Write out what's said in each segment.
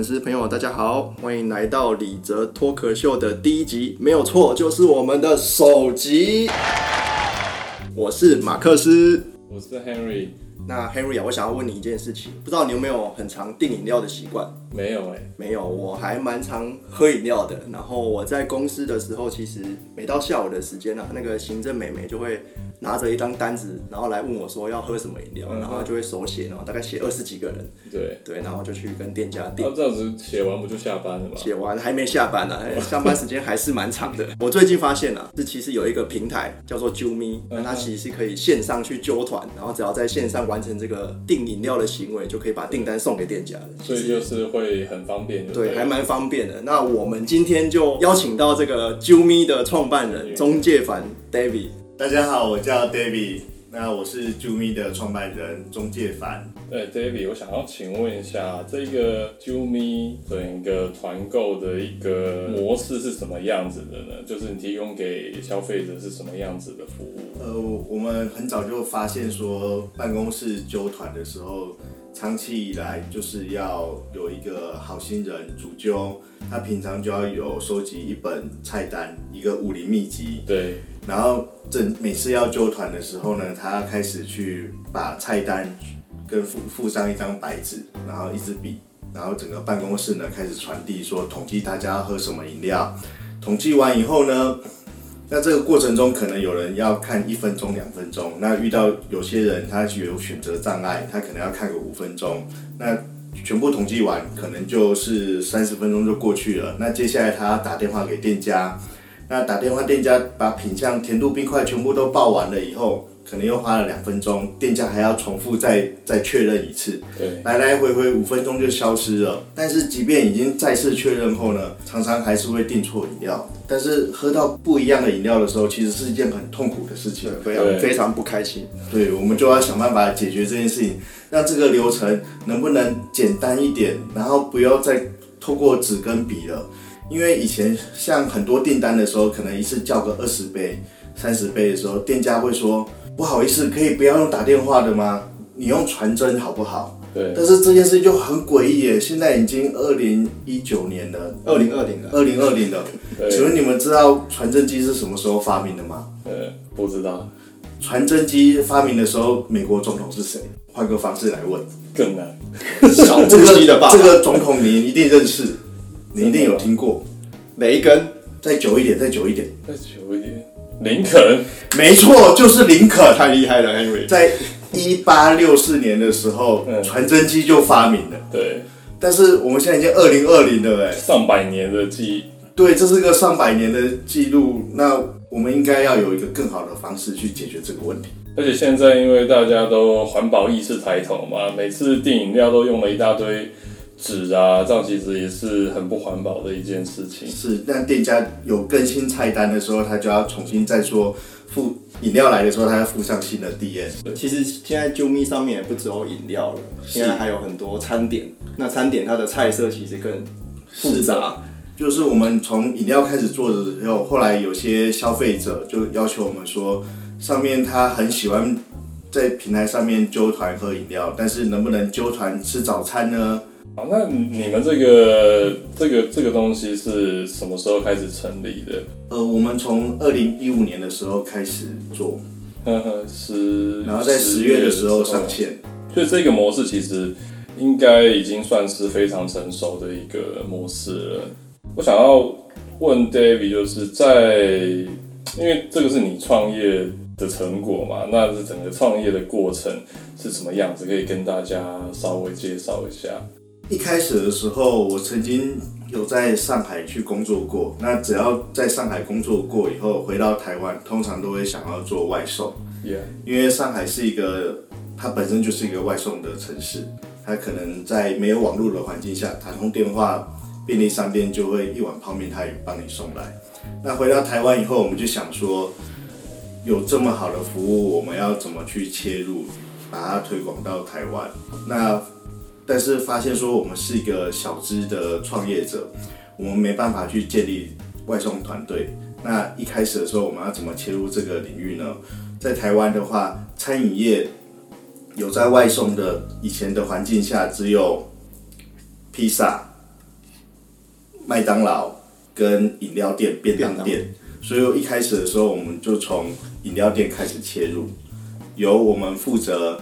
粉丝朋友，大家好，欢迎来到李泽脱壳秀的第一集，没有错，就是我们的首集。我是马克思，我是 Henry。那 Henry 啊，我想要问你一件事情，不知道你有没有很常订饮料的习惯？没有哎、没有，我还蛮常喝饮料的。然后我在公司的时候，其实每到下午的时间啊，那个行政美眉就会拿着一张单子，然后来问我说要喝什么饮料，嗯然后就会手写，然后大概写二十几个人，对，对，然后就去跟店家订那。这样子写完不就下班了吗？写完还没下班呢、哎上班时间还是蛮长的。我最近发现啊，是其实有一个平台叫做啾咪，那它其实是可以线上去揪团，然后只要在线上完成这个订饮料的行为，就可以把订单送给店家的。所以就是会很方便就对，了还蛮方便的。那我们今天就邀请到这个啾咪的创办人中介凡 David。大家好，我叫 David，那我是 Jumi 的创办人中介凡。对，David，我想要请问一下，这个 Jumi 整个团购的一个模式是什么样子的呢？就是你提供给消费者是什么样子的服务？呃，我们很早就发现说，办公室揪团的时候，长期以来就是要有一个好心人主揪，他平常就要有收集一本菜单，一个武林秘籍，对，然后这每次要揪团的时候呢，他开始去把菜单跟附附上一张白纸，然后一支笔，然后整个办公室呢开始传递说统计大家要喝什么饮料。统计完以后呢，那这个过程中可能有人要看一分钟、两分钟，那遇到有些人他有选择障碍，他可能要看个五分钟。那全部统计完，可能就是三十分钟就过去了。那接下来他打电话给店家，那打电话店家把品相、甜度、冰块全部都报完了以后，可能又花了两分钟，店家还要重复再再确认一次，对，来来回回五分钟就消失了。但是即便已经再次确认后呢，常常还是会订错饮料。但是喝到不一样的饮料的时候，其实是一件很痛苦的事情对，。非常非常不开心。对，我们就要想办法解决这件事情，让这个流程能不能简单一点，然后不要再透过纸跟笔了。因为以前像很多订单的时候，可能一次叫个二十杯、三十杯的时候，店家会说不好意思，可以不要用打电话的吗？你用传真好不好？对，但是这件事情就很诡异耶，现在已经二零一九年了，二零二零了，二零二零了。对请问你们知道传真机是什么时候发明的吗？呃，不知道，传真机发明的时候，美国总统是谁？换个方式来问，更难。小布希的爸爸这个总统你一定认识，你一定有听过。雷根，再久一点，再久一点，再久一点，林肯，没错，就是林肯。太厉害了，Henry。在一八六四年的时候，嗯传真机就发明了。对，但是我们现在已经二零二零了，哎，上百年的记忆。对，这是个上百年的记录。那我们应该要有一个更好的方式去解决这个问题。而且现在因为大家都环保意识抬头嘛，每次订饮料都用了一大堆纸啊，这样其实也是很不环保的一件事情。是，那店家有更新菜单的时候，他就要重新再说附饮料来的时候，他要附上新的 DS。其实现在啾咪上面也不只有饮料了，现在还有很多餐点。那餐点它的菜色其实更复杂。就是我们从饮料开始做的时候，后来有些消费者就要求我们说，上面他很喜欢在平台上面揪团喝饮料，但是能不能揪团吃早餐呢？好，那你们这个这个这个东西是什么时候开始成立的？呃，我们从二零一五年的时候开始做，呵呵，是，然后在十月的时候上线。所以这个模式其实应该已经算是非常成熟的一个模式了。我想要问 David，就是在因为这个是你创业的成果嘛，那是整个创业的过程是什么样子？可以跟大家稍微介绍一下。一开始的时候，我曾经有在上海去工作过。那只要在上海工作过以后，回到台湾，通常都会想要做外送，Yeah，因为上海是一个它本身就是一个外送的城市，它可能在没有网络的环境下，打通电话，便利商店就会一碗泡面，它也帮你送来。那回到台湾以后，我们就想说，有这么好的服务，我们要怎么去切入，把它推广到台湾？那但是发现说我们是一个小资的创业者，我们没办法去建立外送团队。那一开始的时候，我们要怎么切入这个领域呢？在台湾的话，餐饮业有在外送的以前的环境下，只有披萨、麦当劳跟饮料店、便便当当店，所以一开始的时候，我们就从饮料店开始切入，由我们负责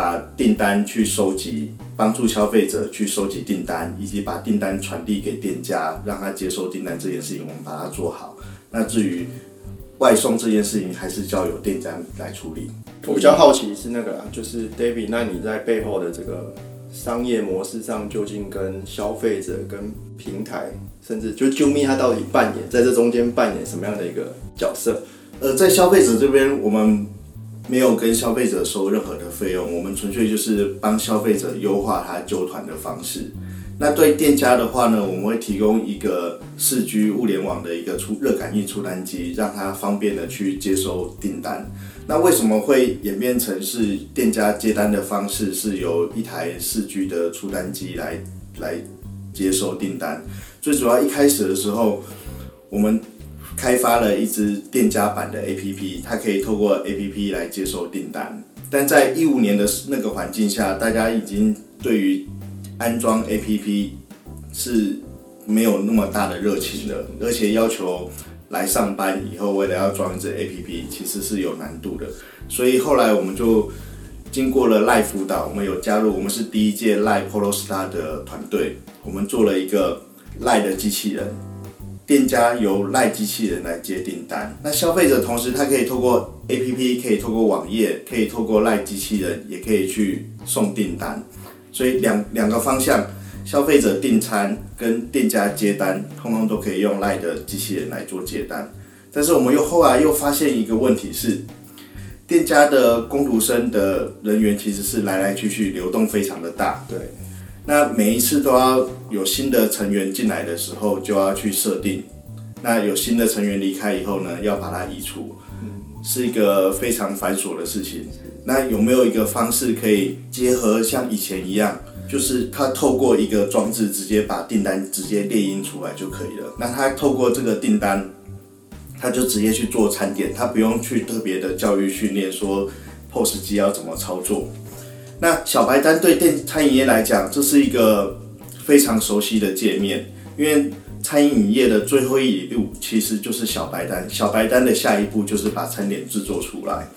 把订单去收集，帮助消费者去收集订单，以及把订单传递给店家，让他接收订单这件事情，我们把它做好。那至于外送这件事情，还是交由店家来处理。我比较好奇是那个啦，就是 David，那你在背后的这个商业模式上，究竟跟消费者、跟平台，甚至就 Jumi 他到底扮演在这中间扮演什么样的一个角色？呃，在消费者这边，我们没有跟消费者收任何的费用，我们纯粹就是帮消费者优化他揪团的方式。那对店家的话呢，我们会提供一个四 G 物联网的一个出热感应出单机，让他方便的去接收订单。那为什么会演变成是店家接单的方式是由一台四 G 的出单机来来接收订单？最主要一开始的时候，我们开发了一支店家版的 APP，它可以透过 APP 来接收订单。但在一五年的那个环境下，大家已经对于安装 APP 是没有那么大的热情的，而且要求来上班以后为了要装这 APP，其实是有难度的。所以后来我们就经过了赖辅导，我们有加入，我们是第一届赖 Polo Star 的团队，我们做了一个赖的机器人。店家由赖机器人来接订单，那消费者同时他可以透过 APP，可以透过网页，可以透过赖机器人，也可以去送订单。所以两两个方向，消费者订餐跟店家接单，通通都可以用赖的机器人来做接单。但是我们又后来又发现一个问题是，店家的工读生的人员其实是来来去去，流动非常的大。对，那每一次都要有新的成员进来的时候，就要去设定。那有新的成员离开以后呢，要把它移除，是一个非常繁琐的事情。那有没有一个方式可以结合像以前一样，就是他透过一个装置直接把订单直接列印出来就可以了？那他透过这个订单，他就直接去做餐点，他不用去特别的教育训练说 POS 机要怎么操作。那小白单对电餐饮业来讲，这是一个非常熟悉的界面，因为餐饮业的最后一路其实就是小白单，小白单的下一步就是把餐点制作出来。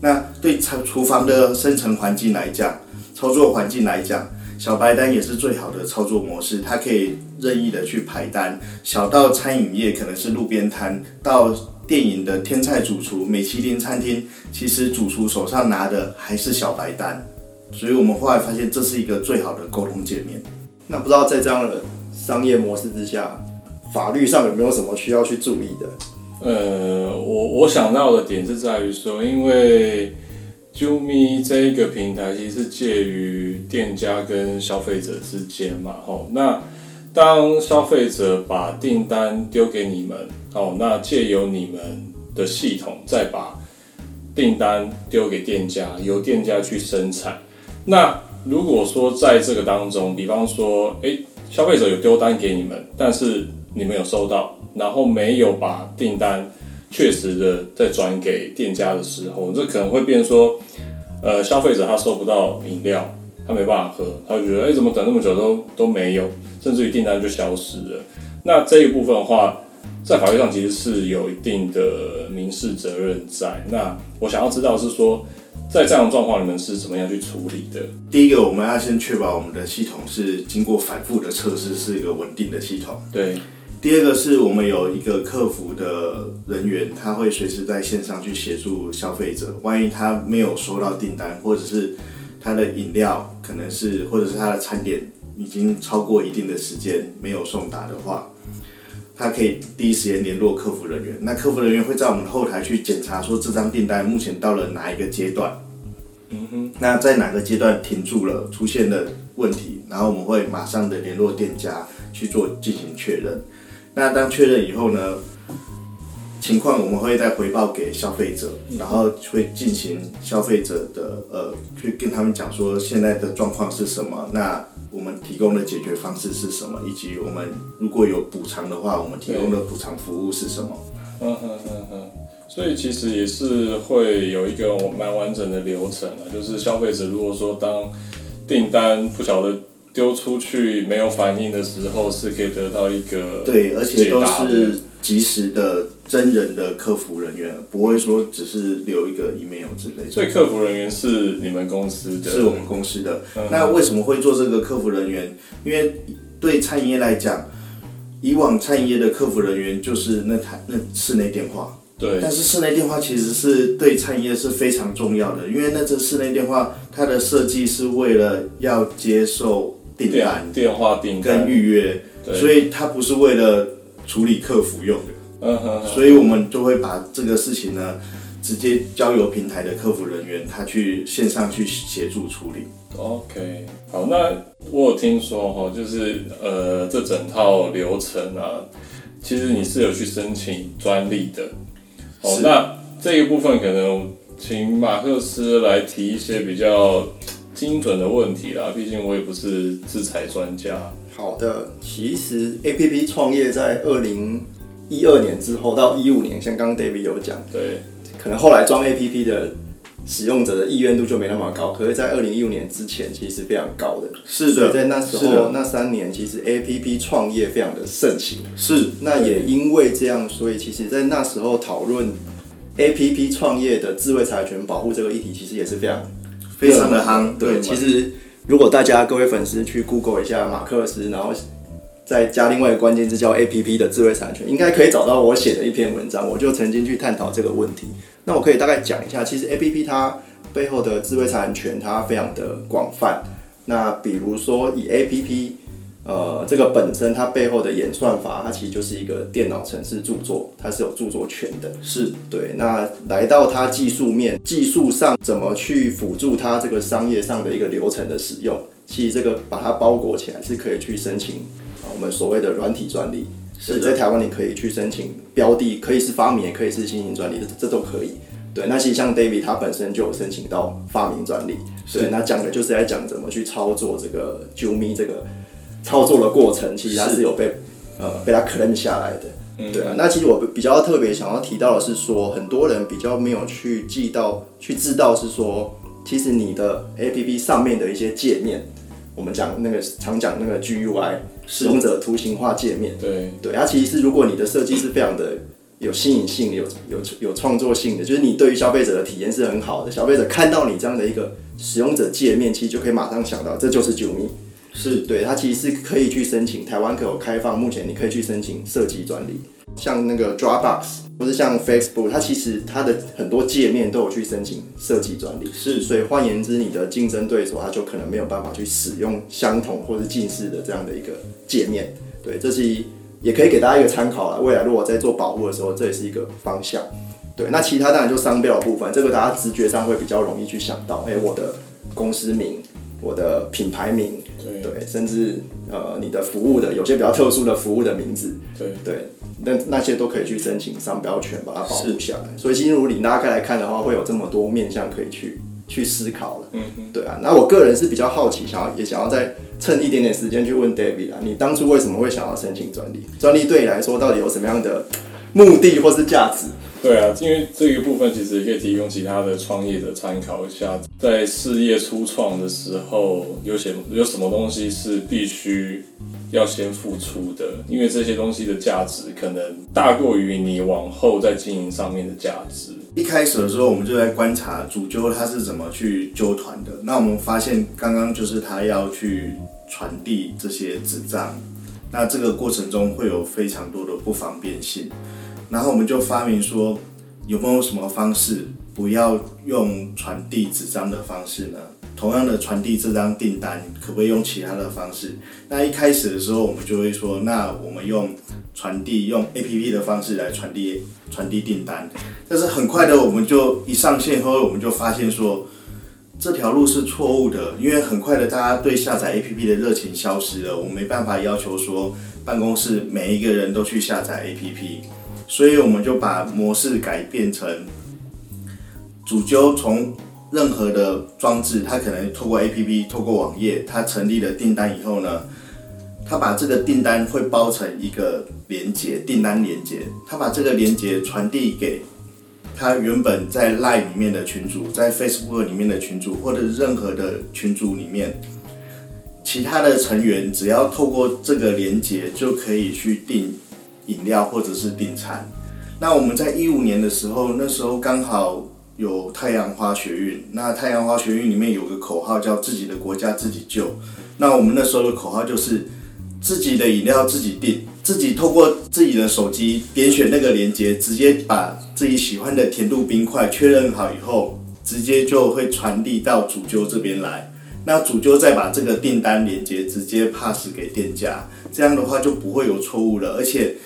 那对餐厨房的生成环境来讲，操作环境来讲，小白单也是最好的操作模式，它可以任意的去排单，小到餐饮业可能是路边摊，到电影的天菜主厨、米其林餐厅，其实主厨手上拿的还是小白单。所以我们后来发现，这是一个最好的沟通界面。那不知道在这样的商业模式之下，法律上有没有什么需要去注意的？呃，我我想到的点是在于说，因为 Jumi 这一个平台其实是介于店家跟消费者之间嘛，吼，那当消费者把订单丢给你们，哦，那借由你们的系统再把订单丢给店家，由店家去生产。那如果说在这个当中，比方说，诶，消费者有丢单给你们，但是你们有收到，然后没有把订单确实的再转给店家的时候，这可能会变说，呃，消费者他收不到饮料，他没办法喝，他会觉得，哎，怎么等那么久都都没有，甚至于订单就消失了。那这一部分的话，在法律上其实是有一定的民事责任在。那我想要知道是说，在这样的状况，你们是怎么样去处理的？第一个，我们要先确保我们的系统是经过反复的测试，是一个稳定的系统。对，第二个是我们有一个客服的人员，他会随时在线上去协助消费者。万一他没有收到订单，或者是他的饮料可能是，或者是他的餐点已经超过一定的时间没有送达的话，他可以第一时间联络客服人员。那客服人员会在我们后台去检查，说这张订单目前到了哪一个阶段。嗯哼，那在哪个阶段停住了，出现了问题，然后我们会马上的联络店家去做进行确认。那当确认以后呢，情况我们会再回报给消费者，然后会进行消费者的呃，去跟他们讲说现在的状况是什么，那我们提供的解决方式是什么，以及我们如果有补偿的话，我们提供的补偿服务是什么。嗯嗯嗯嗯，所以其实也是会有一个蛮完整的流程啊，就是消费者如果说当订单不晓得丢出去没有反应的时候，是可以得到一个对，而且都是及时的真人的客服人员，不会说只是留一个 email 之类的。所以客服人员是你们公司的，是我们公司的。嗯那为什么会做这个客服人员？因为对餐饮业来讲，以往餐饮业的客服人员就是那台那室内电话，对但是室内电话其实是对餐饮业是非常重要的，因为那这室内电话它的设计是为了要接受订单电电话订单跟预约，对所以它不是为了处理客服用的。嗯哼哼，所以我们就会把这个事情呢，直接交由平台的客服人员他去线上去协助处理。OK，好，那我有听说哈，就是呃，这整套流程啊，其实你是有去申请专利的。哦，那这一部分可能请马克思来提一些比较精准的问题啦，毕竟我也不是制裁专家。好的，其实 A P P 创业在二零一二年之后到一五年，像刚刚 David 有讲，对，可能后来装 A P P 的使用者的意愿度就没那么高，可是，在二零一五年之前，其实是非常高的。是的在那时候那三年，其实 A P P 创业非常的盛行。是那也因为这样，所以其实在那时候讨论 A P P 创业的智慧财产权保护这个议题，其实也是非常非常的夯。对，其实如果大家各位粉丝去 Google 一下马克思，然后再加另外一个关键字叫 A P P 的智慧产权，应该可以找到我写的一篇文章，我就曾经去探讨这个问题。那我可以大概讲一下，其实 A P P 它背后的智慧产权它非常的广泛。那比如说以 A P P 呃，这个本身它背后的演算法，它其实就是一个电脑程式著作，它是有著作权的。是对，那来到它技术面，技术上怎么去辅助它这个商业上的一个流程的使用，其实这个把它包裹起来是可以去申请们所谓的软体专利。在台湾你可以去申请标的，可以是发明，也可以是新型专利，这这都可以。对，那其实像 David 他本身就有申请到发明专利，对，那讲的就是在讲怎么去操作这个 Jumi 这个操作的过程，其实它是有被呃被它 claim 下来的。对啊，那其实我比较特别想要提到的是说，很多人比较没有去记到、去知道是说，其实你的 APP 上面的一些界面，我们讲那个常讲那个 GUI 使用者图形化界面，对，对，它其实是如果你的设计是非常的有吸引性、有有有创作性的，就是你对于消费者的体验是很好的，消费者看到你这样的一个使用者界面，其实就可以马上想到这就是九米。是对，它其实是可以去申请，台湾可有开放，目前你可以去申请设计专利，像那个 Dropbox 或是像 Facebook，它其实它的很多界面都有去申请设计专利，是所以换言之，你的竞争对手他就可能没有办法去使用相同或是近似的这样的一个界面，对，这是也可以给大家一个参考了。未来如果在做保护的时候，这也是一个方向。对，那其他当然就商标的部分，这个大家直觉上会比较容易去想到，哎、我的公司名、我的品牌名，对对，甚至呃你的服务的有些比较特殊的服务的名字，对，对，那那些都可以去申请商标权把它保护下来。所以，其实如果你拉开来看的话，会有这么多面向可以去去思考了。嗯对啊。那我个人是比较好奇，想要也想要再趁一点点时间去问 David 啊，你当初为什么会想要申请专利？专利对你来说到底有什么样的目的或是价值？对啊，因为这个部分其实也可以提供其他的创业者参考一下，在事业初创的时候，有些有什么东西是必须要先付出的，因为这些东西的价值可能大过于你往后在经营上面的价值。一开始的时候，我们就在观察主揪他是怎么去揪团的。那我们发现，刚刚就是他要去传递这些纸张，那这个过程中会有非常多的不方便性。然后我们就发明说，有没有什么方式不要用传递纸张的方式呢？同样的传递这张订单，可不可以用其他的方式？那一开始的时候，我们就会说，那我们用传递用 A P P 的方式来传递传递订单。但是很快的，我们就一上线后，我们就发现说，这条路是错误的，因为很快的，大家对下载 A P P 的热情消失了。我们没办法要求说办公室每一个人都去下载 A P P，所以我们就把模式改变成主揪从任何的装置，它可能透过 A P P、透过网页，它成立了订单以后呢，它把这个订单会包成一个连接，订单连接，它把这个连接传递给他原本在 Line 里面的群组，在 Facebook 里面的群组，或者任何的群组里面，其他的成员只要透过这个连接就可以去订饮料或者是订餐。那我们在一五年的时候，那时候刚好有太阳花学运，那太阳花学运里面有个口号叫“自己的国家自己救”，那我们那时候的口号就是自己的饮料自己订，自己透过自己的手机点选那个链接，直接把自己喜欢的甜度冰块确认好以后，直接就会传递到主揪这边来。那主揪再把这个订单链接直接 pass 给店家，这样的话就不会有错误了，而且。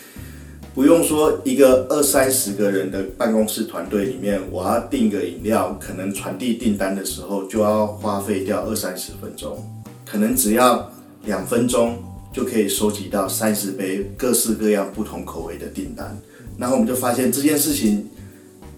不用说，一个二三十个人的办公室团队里面，我要订个饮料，可能传递订单的时候就要花费掉二三十分钟，可能只要两分钟就可以收集到三十杯各式各样不同口味的订单。然后我们就发现这件事情，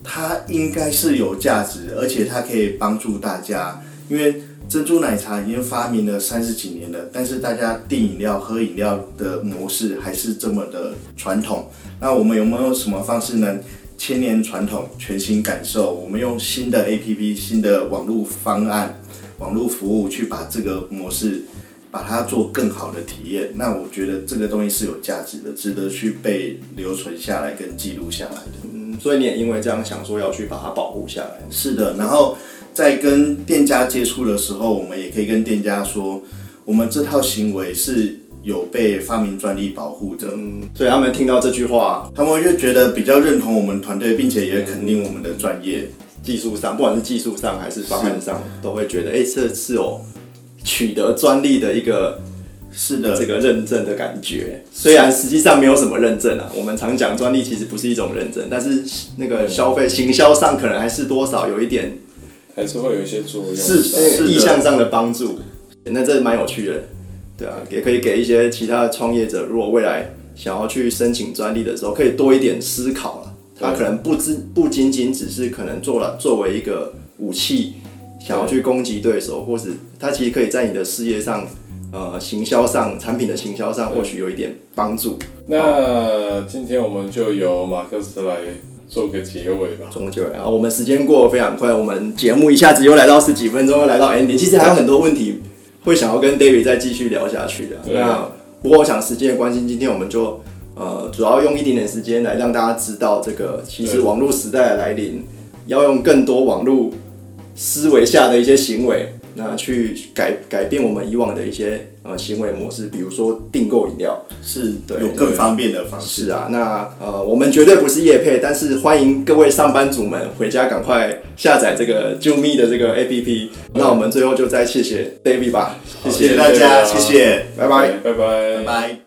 它应该是有价值，而且它可以帮助大家，因为。珍珠奶茶已经发明了三十几年了，但是大家订饮料、喝饮料的模式还是这么的传统。那我们有没有什么方式能千年传统、全新感受？我们用新的 APP、新的网络方案、网络服务去把这个模式，把它做更好的体验。那我觉得这个东西是有价值的，值得去被留存下来跟记录下来的。嗯，所以你也因为这样想说要去把它保护下来。是的，然后。在跟店家接触的时候，我们也可以跟店家说，我们这套行为是有被发明专利保护的。嗯，所以他们听到这句话，他们就觉得比较认同我们团队，并且也肯定我们的专业。技术上，不管是技术上还是方案上，都会觉得，哎，这是有取得专利的一个，是的，这个认证的感觉。虽然实际上没有什么认证啊，我们常讲专利其实不是一种认证，但是那个消费行销上可能还是多少有一点。还是会有一些作用，是意向上的帮助，那这蛮有趣的，对啊，也可以给一些其他的创业者，如果未来想要去申请专利的时候，可以多一点思考了。他可能不知不仅仅只是可能做了作为一个武器，想要去攻击对手，或是他其实可以在你的事业上，呃，行销上、产品的行销上，或许有一点帮助。那今天我们就由马克思来。做个结尾吧，做个结尾啊！我们时间过得非常快，我们节目一下子又来到十几分钟，又来到 ending。其实还有很多问题会想要跟 David 再继续聊下去的。那不过我想时间的关系，今天我们就呃主要用一点点时间来让大家知道，这个其实网络时代的来临，要用更多网络思维下的一些行为。那去改改变我们以往的一些呃行为模式，比如说订购饮料，是有更方便的方式啊。那呃，我们绝对不是夜配，但是欢迎各位上班族们回家赶快下载这个救命的这个 APP。那我们最后就再谢谢 David 吧，谢谢大家，谢谢，拜拜，拜拜，拜拜。